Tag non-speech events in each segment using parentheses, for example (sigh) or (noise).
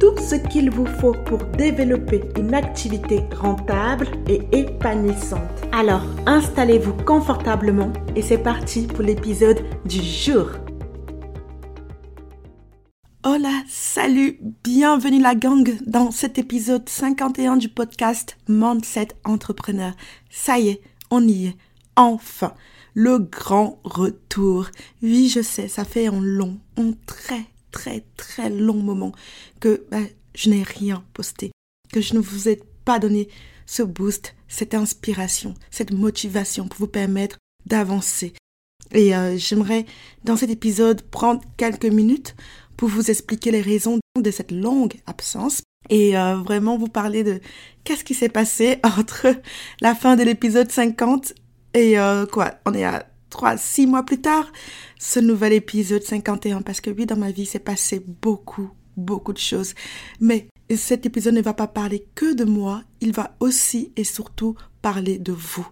tout ce qu'il vous faut pour développer une activité rentable et épanouissante. Alors, installez-vous confortablement et c'est parti pour l'épisode du jour. Hola, salut, bienvenue la gang dans cet épisode 51 du podcast Mindset Entrepreneur. Ça y est, on y est, enfin, le grand retour. Oui, je sais, ça fait un long, un très très très long moment que bah, je n'ai rien posté, que je ne vous ai pas donné ce boost, cette inspiration, cette motivation pour vous permettre d'avancer. Et euh, j'aimerais dans cet épisode prendre quelques minutes pour vous expliquer les raisons de cette longue absence et euh, vraiment vous parler de qu'est-ce qui s'est passé (laughs) entre la fin de l'épisode 50 et euh, quoi, on est à trois, six mois plus tard, ce nouvel épisode 51, parce que oui, dans ma vie, s'est passé beaucoup, beaucoup de choses. Mais cet épisode ne va pas parler que de moi, il va aussi et surtout parler de vous.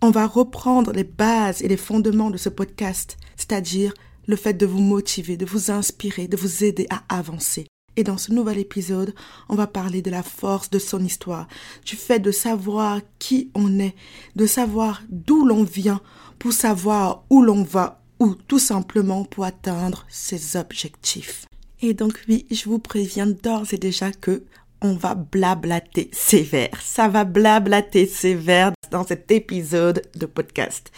On va reprendre les bases et les fondements de ce podcast, c'est-à-dire le fait de vous motiver, de vous inspirer, de vous aider à avancer. Et dans ce nouvel épisode, on va parler de la force de son histoire, du fait de savoir qui on est, de savoir d'où l'on vient pour savoir où l'on va ou tout simplement pour atteindre ses objectifs. Et donc oui, je vous préviens d'ores et déjà que on va blablater sévère. Ça va blablater sévère dans cet épisode de podcast.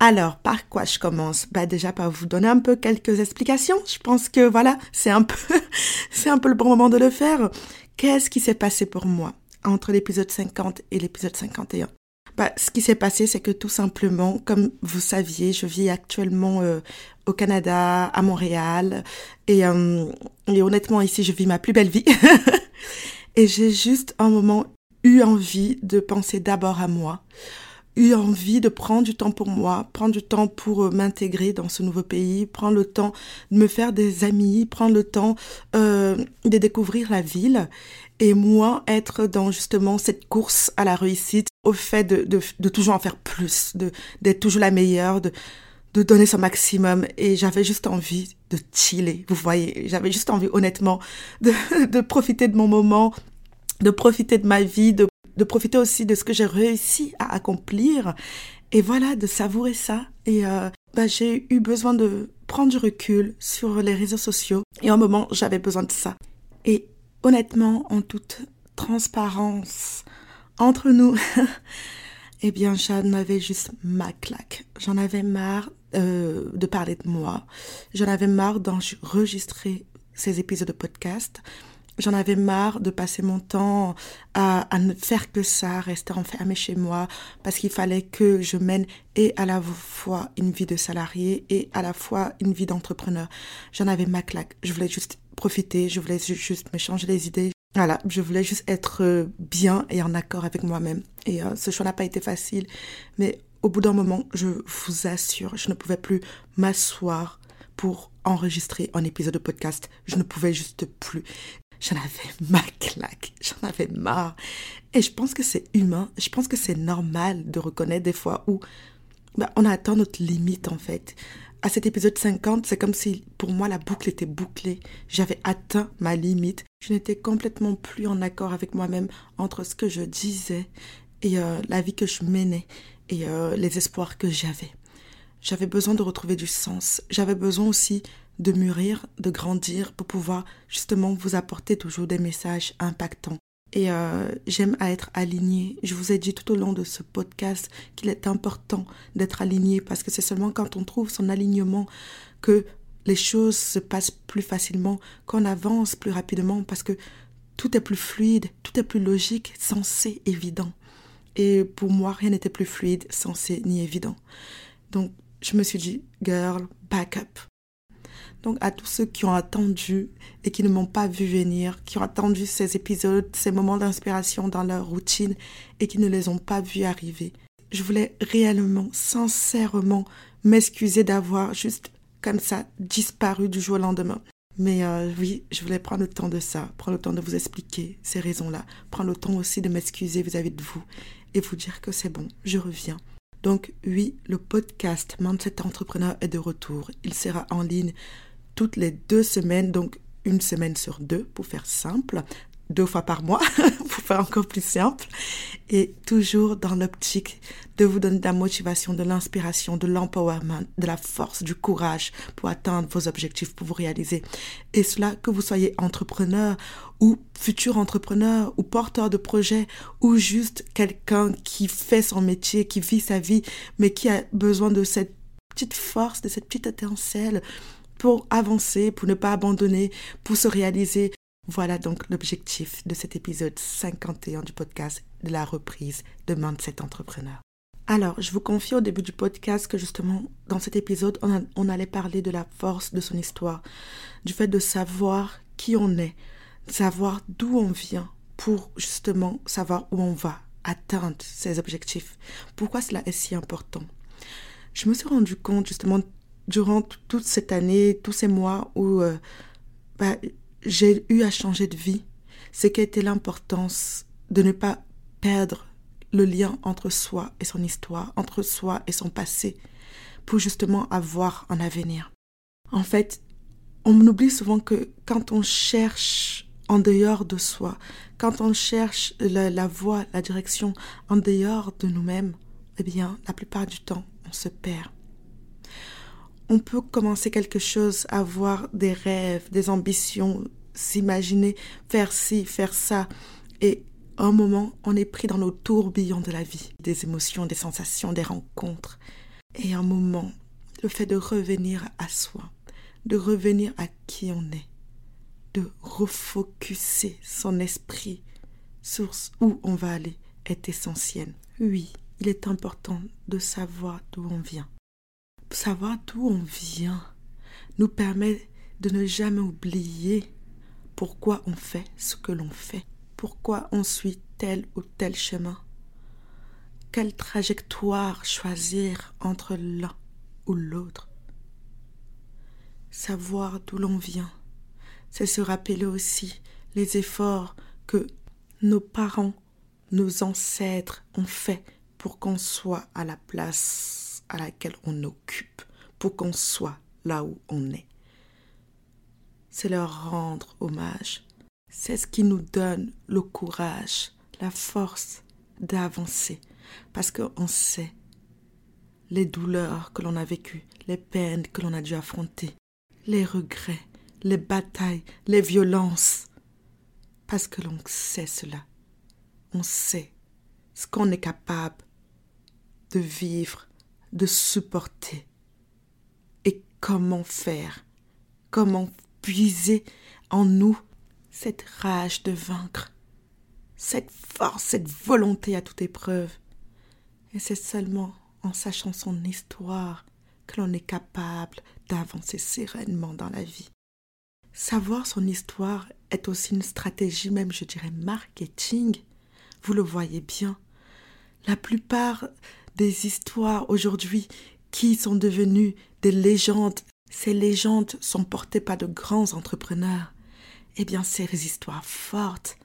Alors, par quoi je commence? Bah déjà par vous donner un peu quelques explications. Je pense que voilà, c'est un peu (laughs) c'est un peu le bon moment de le faire. Qu'est-ce qui s'est passé pour moi entre l'épisode 50 et l'épisode 51 bah, ce qui s'est passé, c'est que tout simplement, comme vous saviez, je vis actuellement euh, au Canada, à Montréal, et, euh, et honnêtement, ici, je vis ma plus belle vie. (laughs) et j'ai juste un moment eu envie de penser d'abord à moi, eu envie de prendre du temps pour moi, prendre du temps pour euh, m'intégrer dans ce nouveau pays, prendre le temps de me faire des amis, prendre le temps euh, de découvrir la ville et moi être dans justement cette course à la réussite, au fait de, de, toujours en faire plus, d'être toujours la meilleure, de, de donner son maximum et j'avais juste envie de chiller, vous voyez, j'avais juste envie honnêtement de, (laughs) de profiter de mon moment, de profiter de ma vie, de de profiter aussi de ce que j'ai réussi à accomplir et voilà, de savourer ça. Et euh, bah, j'ai eu besoin de prendre du recul sur les réseaux sociaux et un moment, j'avais besoin de ça. Et honnêtement, en toute transparence entre nous, (laughs) eh bien, j'en avais juste ma claque. J'en avais marre euh, de parler de moi. J'en avais marre d'enregistrer ces épisodes de podcast. J'en avais marre de passer mon temps à, ne faire que ça, rester enfermé chez moi, parce qu'il fallait que je mène et à la fois une vie de salarié et à la fois une vie d'entrepreneur. J'en avais ma claque. Je voulais juste profiter, je voulais juste me changer les idées. Voilà, je voulais juste être euh, bien et en accord avec moi-même. Et euh, ce choix n'a pas été facile, mais au bout d'un moment, je vous assure, je ne pouvais plus m'asseoir pour enregistrer un épisode de podcast. Je ne pouvais juste plus. J'en avais (laughs) ma claque, j'en avais marre. Et je pense que c'est humain, je pense que c'est normal de reconnaître des fois où bah, on atteint notre limite en fait. À cet épisode 50, c'est comme si pour moi la boucle était bouclée. J'avais atteint ma limite. Je n'étais complètement plus en accord avec moi-même entre ce que je disais et euh, la vie que je menais et euh, les espoirs que j'avais. J'avais besoin de retrouver du sens. J'avais besoin aussi de mûrir, de grandir pour pouvoir justement vous apporter toujours des messages impactants. Et euh, j'aime à être alignée. Je vous ai dit tout au long de ce podcast qu'il est important d'être aligné parce que c'est seulement quand on trouve son alignement que les choses se passent plus facilement, qu'on avance plus rapidement parce que tout est plus fluide, tout est plus logique, sensé, évident. Et pour moi, rien n'était plus fluide, sensé ni évident. Donc, je me suis dit, girl, back up. Donc à tous ceux qui ont attendu et qui ne m'ont pas vu venir, qui ont attendu ces épisodes, ces moments d'inspiration dans leur routine et qui ne les ont pas vus arriver. Je voulais réellement, sincèrement m'excuser d'avoir juste comme ça disparu du jour au lendemain. Mais euh, oui, je voulais prendre le temps de ça, prendre le temps de vous expliquer ces raisons-là, prendre le temps aussi de m'excuser vis-à-vis de vous et vous dire que c'est bon, je reviens. Donc oui, le podcast Mindset Entrepreneur est de retour. Il sera en ligne toutes les deux semaines, donc une semaine sur deux pour faire simple, deux fois par mois (laughs) pour faire encore plus simple et toujours dans l'optique de vous donner de la motivation, de l'inspiration, de l'empowerment, de la force, du courage pour atteindre vos objectifs, pour vous réaliser. Et cela que vous soyez entrepreneur ou futur entrepreneur ou porteur de projet ou juste quelqu'un qui fait son métier, qui vit sa vie, mais qui a besoin de cette petite force, de cette petite étincelle pour avancer, pour ne pas abandonner, pour se réaliser, voilà donc l'objectif de cet épisode 51 du podcast de la reprise de Mindset Entrepreneur. Alors, je vous confie au début du podcast que justement, dans cet épisode, on, allait parler de la force de son histoire, du fait de savoir qui on est, de savoir d'où on vient pour justement savoir où on va atteindre ses objectifs. Pourquoi cela est si important? Je me suis rendu compte justement durant toute cette année, tous ces mois où euh, bah, j'ai eu à changer de vie, c'est été l'importance de ne pas perdre le lien entre soi et son histoire, entre soi et son passé, pour justement avoir un avenir. En fait, on oublie souvent que quand on cherche en dehors de soi, quand on cherche la voie, la direction en dehors de nous-mêmes, eh bien, la plupart du temps, on se perd. On peut commencer quelque chose, avoir des rêves, des ambitions, s'imaginer faire ci, faire ça. Et un moment, on est pris dans nos tourbillons de la vie, des émotions, des sensations, des rencontres. Et un moment, le fait de revenir à soi, de revenir à qui on est, de refocuser son esprit sur où on va aller est essentiel. Oui, il est important de savoir d'où on vient. Savoir d'où on vient nous permet de ne jamais oublier pourquoi on fait ce que l'on fait, pourquoi on suit tel ou tel chemin, quelle trajectoire choisir entre l'un ou l'autre? Savoir d'où l'on vient, c'est se rappeler aussi les efforts que nos parents, nos ancêtres ont fait pour qu'on soit à la place à laquelle on occupe, pour qu'on soit là où on est c'est leur rendre hommage. C'est ce qui nous donne le courage, la force d'avancer, parce qu'on sait les douleurs que l'on a vécues, les peines que l'on a dû affronter, les regrets, les batailles, les violences, parce que l'on sait cela. On sait ce qu'on est capable de vivre, de supporter, et comment faire, comment puiser en nous cette rage de vaincre, cette force, cette volonté à toute épreuve. Et c'est seulement en sachant son histoire que l'on est capable d'avancer sereinement dans la vie. Savoir son histoire est aussi une stratégie, même je dirais marketing. Vous le voyez bien. La plupart des histoires aujourd'hui qui sont devenues des légendes ces légendes sont portées par de grands entrepreneurs. Eh bien, ces histoires fortes,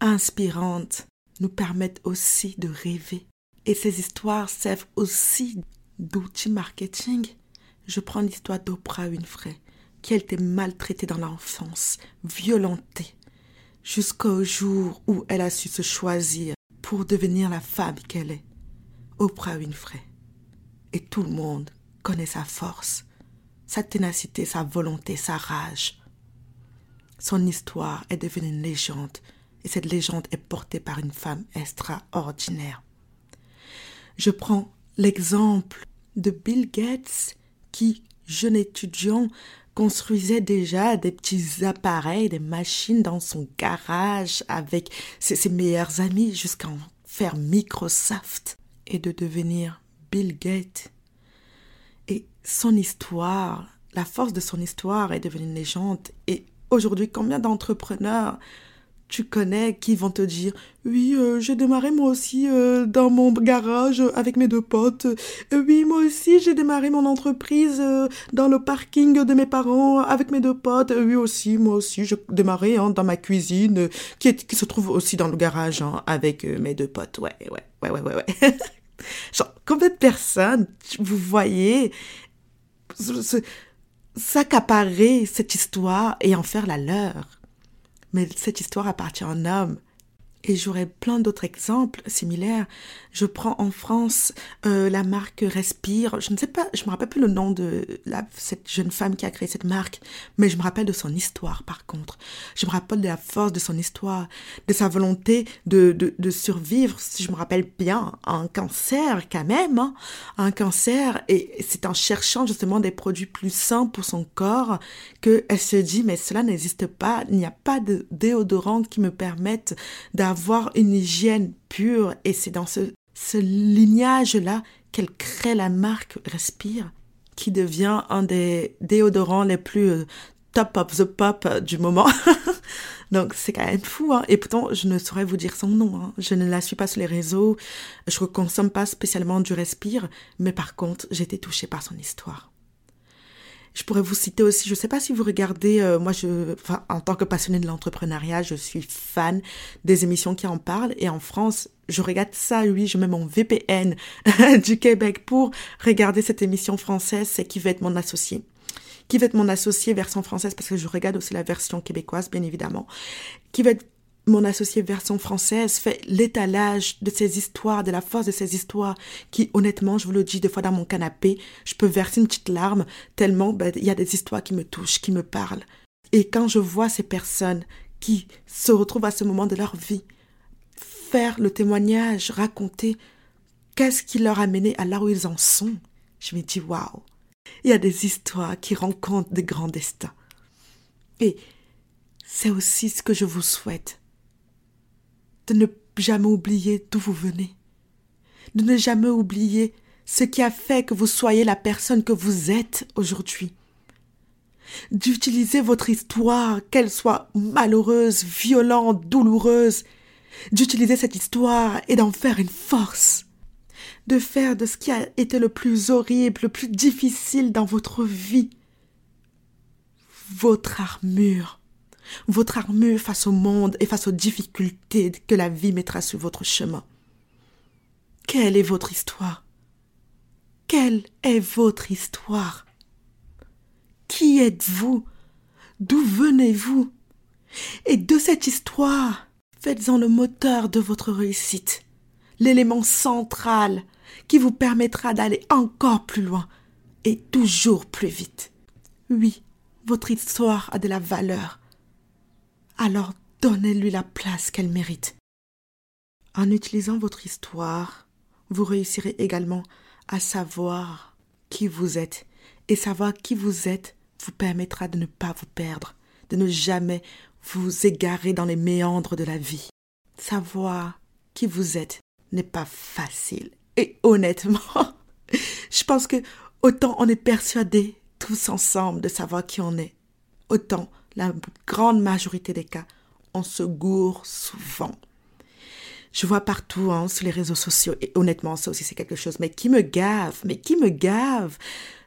inspirantes, nous permettent aussi de rêver. Et ces histoires servent aussi d'outils marketing. Je prends l'histoire d'Oprah Winfrey, qui a été maltraitée dans l'enfance, violentée, jusqu'au jour où elle a su se choisir pour devenir la femme qu'elle est. Oprah Winfrey. Et tout le monde connaît sa force, sa ténacité, sa volonté, sa rage. Son histoire est devenue une légende et cette légende est portée par une femme extraordinaire. Je prends l'exemple de Bill Gates qui, jeune étudiant, construisait déjà des petits appareils, des machines dans son garage avec ses, ses meilleurs amis jusqu'à en faire Microsoft et de devenir Bill Gates son histoire la force de son histoire est devenue une légende. Et aujourd'hui, combien d'entrepreneurs tu connais qui vont te dire oui euh, j'ai démarré moi aussi euh, dans mon garage avec mes deux potes. Euh, oui moi aussi j'ai démarré mon entreprise dans le parking de mes parents avec mes deux potes. Oui aussi moi aussi j'ai démarré hein, dans ma cuisine qui, est, qui se trouve aussi dans le garage hein, avec mes deux potes. Ouais ouais ouais ouais ouais ouais. (laughs) Genre combien de personnes vous voyez s'accaparer cette histoire et en faire la leur mais cette histoire appartient à un homme. Et j'aurais plein d'autres exemples similaires. Je prends en France euh, la marque Respire. Je ne sais pas, je me rappelle plus le nom de la, cette jeune femme qui a créé cette marque, mais je me rappelle de son histoire par contre. Je me rappelle de la force de son histoire, de sa volonté de, de, de survivre, si je me rappelle bien, à un cancer quand même, hein, un cancer. Et c'est en cherchant justement des produits plus sains pour son corps qu'elle se dit, mais cela n'existe pas, il n'y a pas de déodorant qui me permette d'avoir avoir une hygiène pure et c'est dans ce, ce lignage-là qu'elle crée la marque Respire qui devient un des déodorants les plus euh, top of the pop euh, du moment. (laughs) Donc c'est quand même fou. Hein. Et pourtant, je ne saurais vous dire son nom. Hein. Je ne la suis pas sur les réseaux. Je ne consomme pas spécialement du Respire. Mais par contre, été touchée par son histoire. Je pourrais vous citer aussi, je ne sais pas si vous regardez, euh, moi, je, en tant que passionnée de l'entrepreneuriat, je suis fan des émissions qui en parlent. Et en France, je regarde ça, oui, je mets mon VPN (laughs) du Québec pour regarder cette émission française. C'est qui va être mon associé? Qui va être mon associé version française? Parce que je regarde aussi la version québécoise bien évidemment qui va être mon associé version française fait l'étalage de ces histoires, de la force de ces histoires, qui honnêtement, je vous le dis, des fois dans mon canapé, je peux verser une petite larme, tellement ben, il y a des histoires qui me touchent, qui me parlent. Et quand je vois ces personnes qui se retrouvent à ce moment de leur vie, faire le témoignage, raconter qu'est-ce qui leur a mené à là où ils en sont, je me dis waouh, il y a des histoires qui rencontrent des grands destins. Et c'est aussi ce que je vous souhaite de ne jamais oublier d'où vous venez, de ne jamais oublier ce qui a fait que vous soyez la personne que vous êtes aujourd'hui, d'utiliser votre histoire, qu'elle soit malheureuse, violente, douloureuse, d'utiliser cette histoire et d'en faire une force, de faire de ce qui a été le plus horrible, le plus difficile dans votre vie, votre armure votre armure face au monde et face aux difficultés que la vie mettra sur votre chemin. Quelle est votre histoire? Quelle est votre histoire? Qui êtes-vous? D'où venez-vous? Et de cette histoire, faites-en le moteur de votre réussite, l'élément central qui vous permettra d'aller encore plus loin et toujours plus vite. Oui, votre histoire a de la valeur alors donnez-lui la place qu'elle mérite. En utilisant votre histoire, vous réussirez également à savoir qui vous êtes. Et savoir qui vous êtes vous permettra de ne pas vous perdre, de ne jamais vous égarer dans les méandres de la vie. Savoir qui vous êtes n'est pas facile. Et honnêtement, (laughs) je pense que autant on est persuadé tous ensemble de savoir qui on est, autant la grande majorité des cas, on se gourre souvent. Je vois partout hein, sur les réseaux sociaux, et honnêtement, ça aussi c'est quelque chose, mais qui me gave, mais qui me gave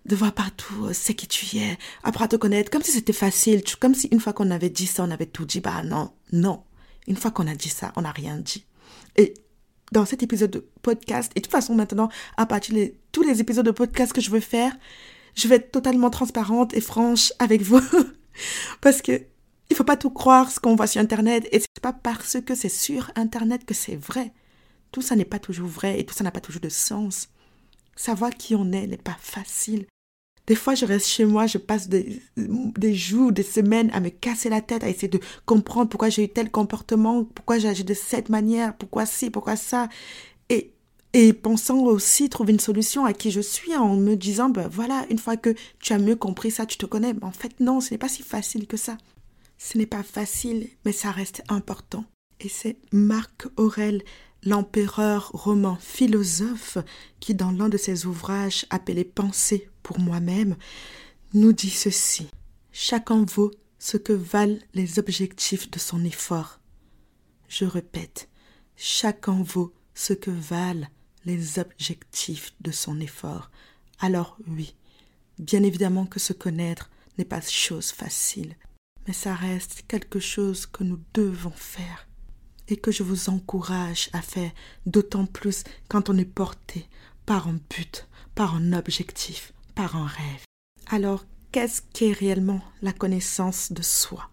de voir partout euh, c'est qui tu es, apprendre à te connaître, comme si c'était facile, comme si une fois qu'on avait dit ça, on avait tout dit. Bah non, non. Une fois qu'on a dit ça, on n'a rien dit. Et dans cet épisode de podcast, et de toute façon maintenant, à partir de tous les épisodes de podcast que je veux faire, je vais être totalement transparente et franche avec vous. (laughs) (laughs) Parce que il faut pas tout croire ce qu'on voit sur Internet. Et c'est pas parce que c'est sur Internet que c'est vrai. Tout ça n'est pas toujours vrai et tout ça n'a pas toujours de sens. Savoir qui on est n'est pas facile. Des fois, je reste chez moi, je passe des, des jours, des semaines à me casser la tête, à essayer de comprendre pourquoi j'ai eu tel comportement, pourquoi j'ai agi de cette manière, pourquoi ci, pourquoi ça. Et et pensant aussi trouver une solution à qui je suis en me disant, ben voilà, une fois que tu as mieux compris ça, tu te connais. Mais en fait, non, ce n'est pas si facile que ça. Ce n'est pas facile, mais ça reste important. Et c'est Marc Aurel, l'empereur romain philosophe, qui dans l'un de ses ouvrages appelé Pensée pour moi-même, nous dit ceci. Chacun vaut ce que valent les objectifs de son effort. Je répète, chacun vaut ce que valent les objectifs de son effort. Alors oui, bien évidemment que se connaître n'est pas chose facile, mais ça reste quelque chose que nous devons faire et que je vous encourage à faire d'autant plus quand on est porté par un but, par un objectif, par un rêve. Alors, qu'est-ce qu'est réellement la connaissance de soi?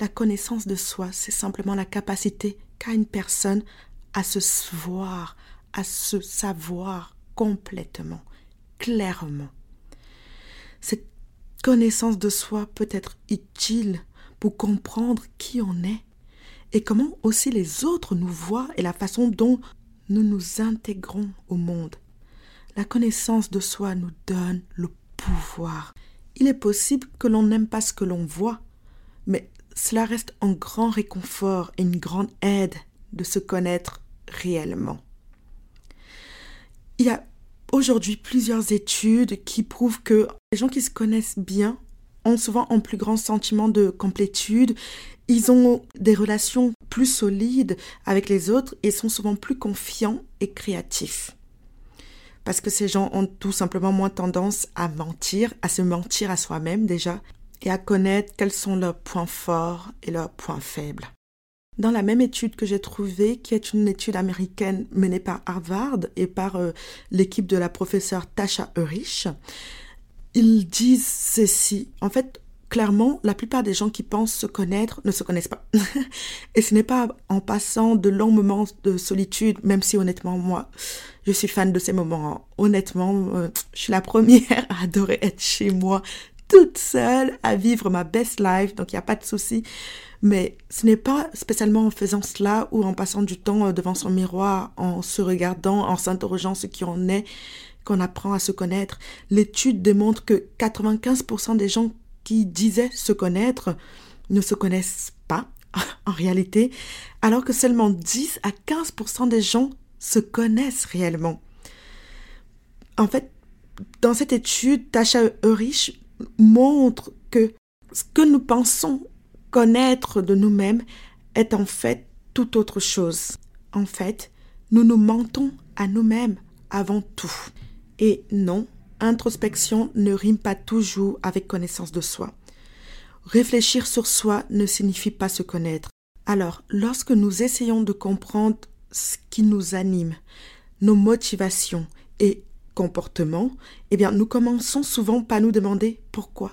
La connaissance de soi, c'est simplement la capacité qu'a une personne à se voir, à se savoir complètement, clairement. Cette connaissance de soi peut être utile pour comprendre qui on est et comment aussi les autres nous voient et la façon dont nous nous intégrons au monde. La connaissance de soi nous donne le pouvoir. Il est possible que l'on n'aime pas ce que l'on voit, mais cela reste un grand réconfort et une grande aide de se connaître réellement. Il y a aujourd'hui plusieurs études qui prouvent que les gens qui se connaissent bien ont souvent un plus grand sentiment de complétude, ils ont des relations plus solides avec les autres et sont souvent plus confiants et créatifs. Parce que ces gens ont tout simplement moins tendance à mentir, à se mentir à soi-même déjà, et à connaître quels sont leurs points forts et leurs points faibles. Dans la même étude que j'ai trouvée, qui est une étude américaine menée par Harvard et par euh, l'équipe de la professeure Tasha Eurich, ils disent ceci. En fait, clairement, la plupart des gens qui pensent se connaître ne se connaissent pas. (laughs) et ce n'est pas en passant de longs moments de solitude, même si honnêtement, moi, je suis fan de ces moments. Honnêtement, euh, je suis la première (laughs) à adorer être chez moi, toute seule, à vivre ma best life, donc il n'y a pas de souci. Mais ce n'est pas spécialement en faisant cela ou en passant du temps euh, devant son miroir, en se regardant, en s'interrogeant ce qui en est, qu'on apprend à se connaître. L'étude démontre que 95% des gens qui disaient se connaître ne se connaissent pas (laughs) en réalité, alors que seulement 10 à 15% des gens se connaissent réellement. En fait, dans cette étude, Tasha Eurich montre que ce que nous pensons connaître de nous-mêmes est en fait tout autre chose. En fait, nous nous mentons à nous-mêmes avant tout. Et non, introspection ne rime pas toujours avec connaissance de soi. Réfléchir sur soi ne signifie pas se connaître. Alors, lorsque nous essayons de comprendre ce qui nous anime, nos motivations et comportements, eh bien, nous commençons souvent par nous demander pourquoi.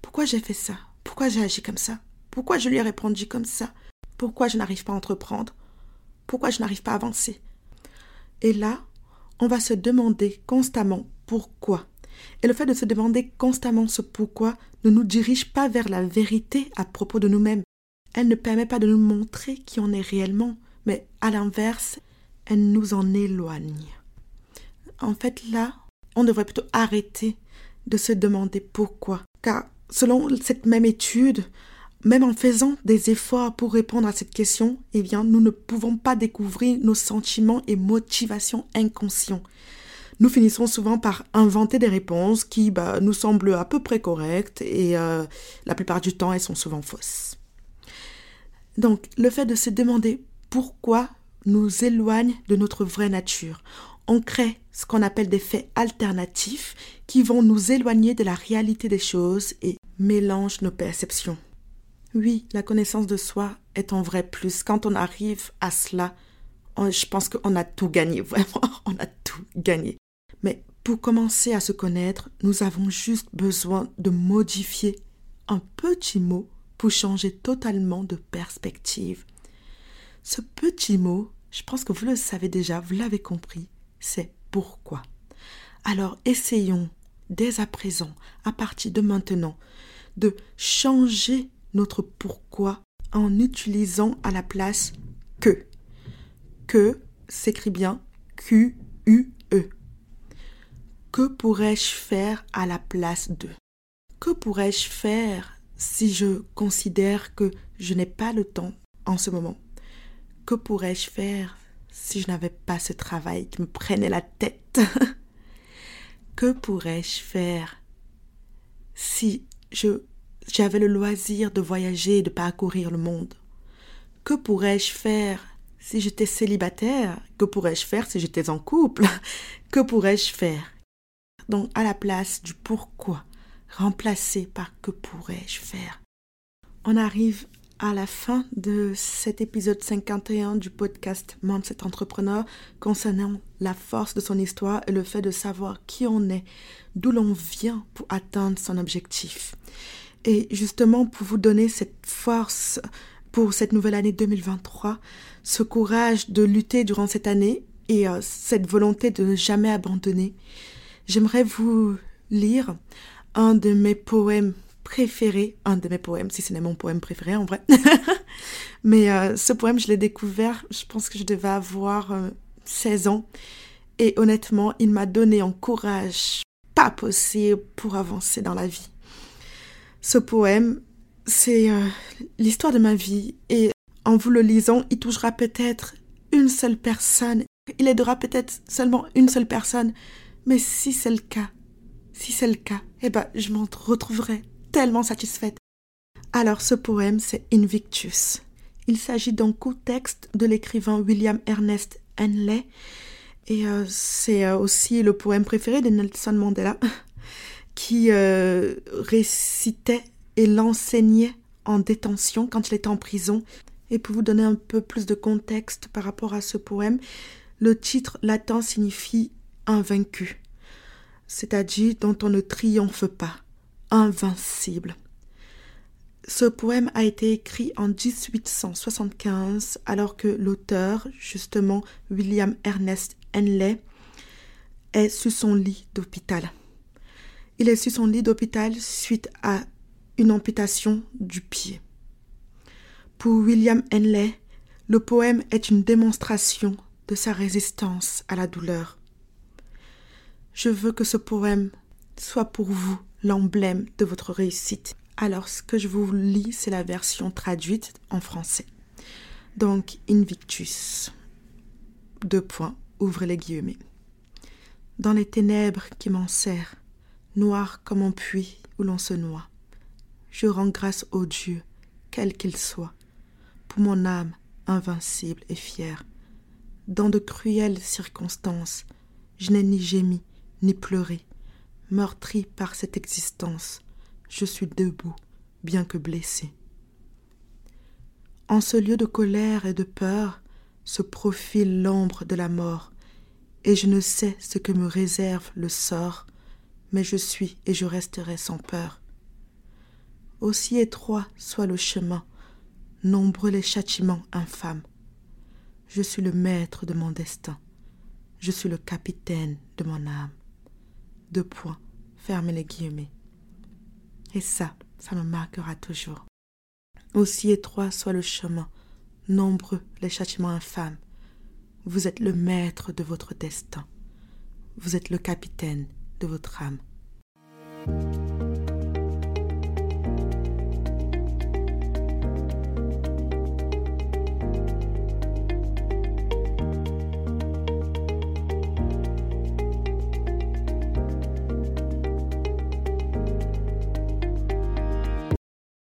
Pourquoi j'ai fait ça? Pourquoi j'ai agi comme ça? Pourquoi je lui ai répondu comme ça? Pourquoi je n'arrive pas à entreprendre? Pourquoi je n'arrive pas à avancer? Et là, on va se demander constamment pourquoi. Et le fait de se demander constamment ce pourquoi ne nous dirige pas vers la vérité à propos de nous-mêmes. Elle ne permet pas de nous montrer qui on est réellement, mais à l'inverse, elle nous en éloigne. En fait, là, on devrait plutôt arrêter de se demander pourquoi. Car selon cette même étude, même en faisant des efforts pour répondre à cette question, eh bien, nous ne pouvons pas découvrir nos sentiments et motivations inconscients. Nous finissons souvent par inventer des réponses qui bah, nous semblent à peu près correctes et euh, la plupart du temps, elles sont souvent fausses. Donc, le fait de se demander pourquoi nous éloigne de notre vraie nature. On crée ce qu'on appelle des faits alternatifs qui vont nous éloigner de la réalité des choses et mélangent nos perceptions. Oui, la connaissance de soi est en vrai plus. Quand on arrive à cela, je pense qu'on a tout gagné, (laughs) vraiment, on a tout gagné. Mais pour commencer à se connaître, nous avons juste besoin de modifier un petit mot pour changer totalement de perspective. Ce petit mot, je pense que vous le savez déjà, vous l'avez compris, c'est pourquoi. Alors essayons dès à présent, à partir de maintenant, de changer notre pourquoi en utilisant à la place que. Que s'écrit bien Q-U-E. Que pourrais-je faire à la place de? Que pourrais-je faire si je considère que je n'ai pas le temps en ce moment? Que pourrais-je faire si je n'avais pas ce travail qui me prenait la tête. (laughs) Que pourrais-je faire si je j'avais le loisir de voyager et de parcourir le monde? Que pourrais-je faire si j'étais célibataire? Que pourrais-je faire si j'étais en couple? (laughs) Que pourrais-je faire? Donc à la place du pourquoi, remplacé par que pourrais-je faire? On arrive à la fin de cet épisode 51 du podcast Mindset Entrepreneur concernant la force de son histoire et le fait de savoir qui on est, d'où l'on vient pour atteindre son objectif. Et justement, pour vous donner cette force pour cette nouvelle année 2023, ce courage de lutter durant cette année et euh, cette volonté de ne jamais abandonner, j'aimerais vous lire un de mes poèmes préféré, un de mes poèmes, si ce n'est mon poème préféré en vrai. (laughs) Mais euh, ce poème, je l'ai découvert, je pense que je devais avoir 16 euh, ans. Et honnêtement, il m'a donné un courage pas possible pour avancer dans la vie. Ce poème, c'est euh, l'histoire de ma vie. Et en vous le lisant, il touchera peut-être une seule personne. Il aidera peut-être seulement une seule personne. Mais si c'est le cas, si c'est le cas, eh ben, je m'en retrouverai satisfaite. Alors ce poème, c'est Invictus. Il s'agit d'un court-texte de l'écrivain William Ernest Henley. Et euh, c'est euh, aussi le poème préféré de Nelson Mandela, (laughs) qui euh, récitait et l'enseignait en détention quand il était en prison. Et pour vous donner un peu plus de contexte par rapport à ce poème, le titre latin signifie invaincu, c'est-à-dire dont on ne triomphe pas invincible. Ce poème a été écrit en 1875 alors que l'auteur, justement William Ernest Henley, est sur son lit d'hôpital. Il est sur son lit d'hôpital suite à une amputation du pied. Pour William Henley, le poème est une démonstration de sa résistance à la douleur. Je veux que ce poème soit pour vous l'emblème de votre réussite. Alors, ce que je vous lis, c'est la version traduite en français. Donc, Invictus. Deux points, ouvrez les guillemets. Dans les ténèbres qui m'enserrent, noir comme un puits où l'on se noie, je rends grâce au Dieu, quel qu'il soit, pour mon âme invincible et fière. Dans de cruelles circonstances, je n'ai ni gémi, ni pleuré, meurtri par cette existence, je suis debout, bien que blessé. En ce lieu de colère et de peur se profile l'ombre de la mort, et je ne sais ce que me réserve le sort, mais je suis et je resterai sans peur. Aussi étroit soit le chemin, nombreux les châtiments infâmes. Je suis le maître de mon destin, je suis le capitaine de mon âme deux points, fermez les guillemets. Et ça, ça me marquera toujours. Aussi étroit soit le chemin, nombreux les châtiments infâmes, vous êtes le maître de votre destin, vous êtes le capitaine de votre âme.